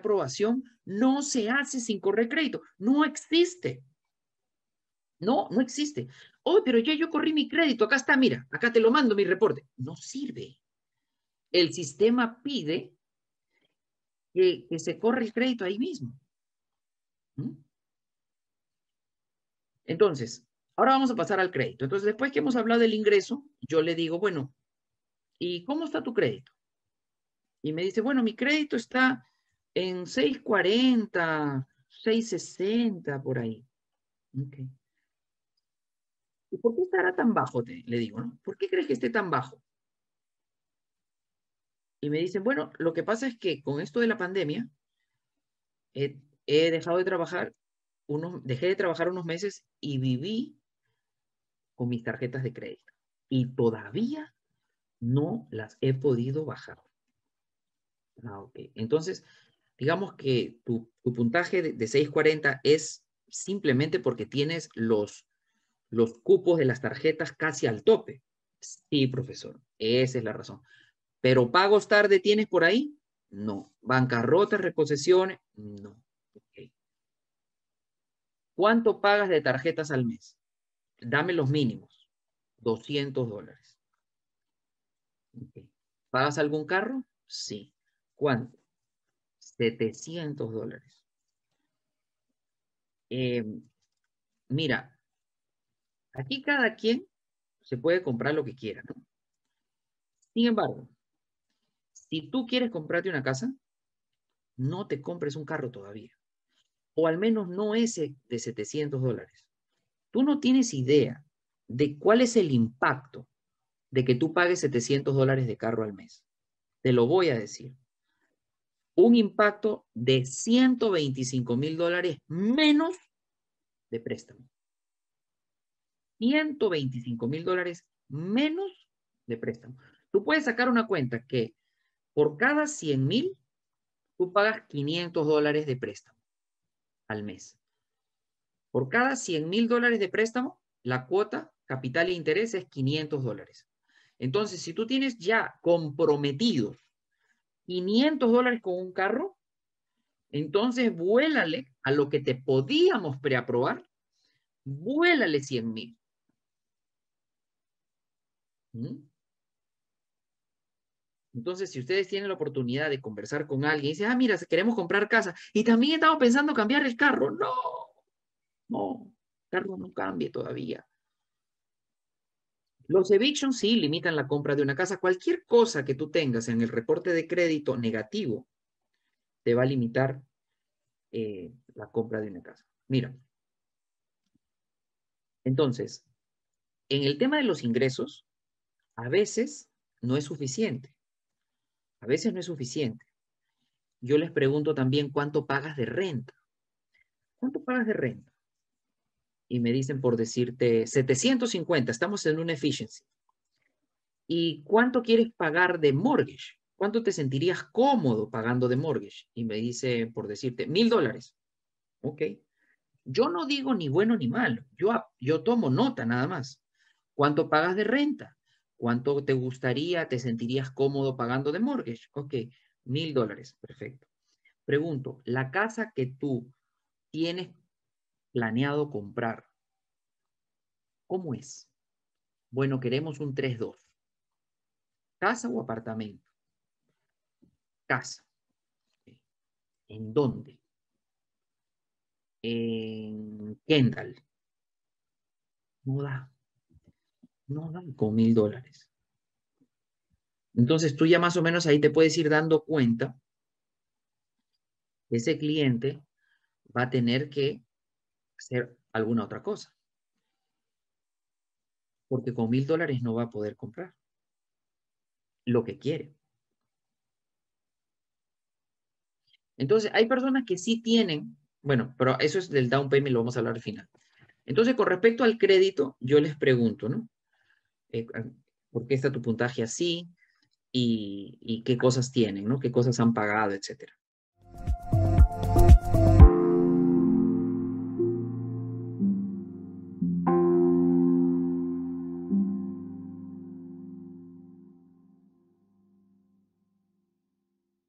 preaprobación no se hace sin correr crédito. No existe. No, no existe. Oh, pero ya yo corrí mi crédito. Acá está, mira, acá te lo mando mi reporte. No sirve. El sistema pide que, se corre el crédito ahí mismo. ¿Mm? Entonces, ahora vamos a pasar al crédito. Entonces, después que hemos hablado del ingreso, yo le digo, bueno, ¿y cómo está tu crédito? Y me dice, bueno, mi crédito está en 640, 660, por ahí. ¿Y por qué estará tan bajo? le digo, ¿no? ¿Por qué crees que esté tan bajo? Y me dicen, bueno, lo que pasa es que con esto de la pandemia, he, dejado de trabajar, unos, dejé de trabajar unos meses y viví con mis tarjetas de crédito. Y todavía no las he podido bajar. Ah, Entonces, digamos que tu, puntaje de, 640 es simplemente porque tienes los, los cupos de las tarjetas casi al tope. Sí, profesor, esa es la razón. Pero pagos tarde tienes por ahí? No. Bancarrotas, reposiciones? No. ¿Cuánto pagas de tarjetas al mes? Dame los mínimos. 200 dólares. ¿Pagas algún carro? Sí. ¿Cuánto? 700 dólares. Em, mira, aquí cada quien se puede comprar lo que quiera. Sin embargo, si tú quieres comprarte una casa, no te compres un carro todavía. O al menos no ese de 700 dólares. Tú no tienes idea de cuál es el impacto de que tú pagues 700 dólares de carro al mes. Te lo voy a decir. Un impacto de 125 mil dólares menos de préstamo. 125 mil dólares menos de préstamo. Tú puedes sacar una cuenta que por cada 100 mil, tú pagas 500 dólares de préstamo al mes. Por cada 100 mil dólares de préstamo, la cuota, capital e interés es 500 dólares. Entonces, si tú tienes ya comprometidos 500 dólares con un carro, entonces vuélale a lo que te podíamos preaprobar, vuélale 100 mil. ¿Mm? Entonces, si ustedes tienen la oportunidad de conversar con alguien y dicen, ah, mira, queremos comprar casa y también estamos pensando cambiar el carro, no, no, el carro no cambie todavía. Los evictions sí limitan la compra de una casa. Cualquier cosa que tú tengas en el reporte de crédito negativo te va a limitar eh, la compra de una casa. Mira. Entonces, en el tema de los ingresos, a veces no es suficiente. A veces no es suficiente. Yo les pregunto también cuánto pagas de renta. ¿Cuánto pagas de renta? Y me dicen por decirte 750, estamos en una efficiency. ¿Y cuánto quieres pagar de mortgage? ¿Cuánto te sentirías cómodo pagando de mortgage? Y me dice por decirte mil dólares. Ok. Yo no digo ni bueno ni malo. Yo, yo tomo nota nada más. ¿Cuánto pagas de renta? ¿Cuánto te gustaría, te sentirías cómodo pagando de mortgage? Ok, mil dólares, perfecto. Pregunto, la casa que tú tienes planeado comprar, ¿cómo es? Bueno, queremos un 3-2. ¿Casa o apartamento? Casa. ¿En dónde? En Kendall. No da no dan con mil dólares. Entonces tú ya más o menos ahí te puedes ir dando cuenta que ese cliente va a tener que hacer alguna otra cosa. Porque con mil dólares no va a poder comprar lo que quiere. Entonces, hay personas que sí tienen, bueno, pero eso es del down payment, lo vamos a hablar al final. Entonces, con respecto al crédito, yo les pregunto, ¿no? Eh, por qué está tu puntaje así y, qué cosas tienen, ¿no? Qué cosas han pagado, etcétera.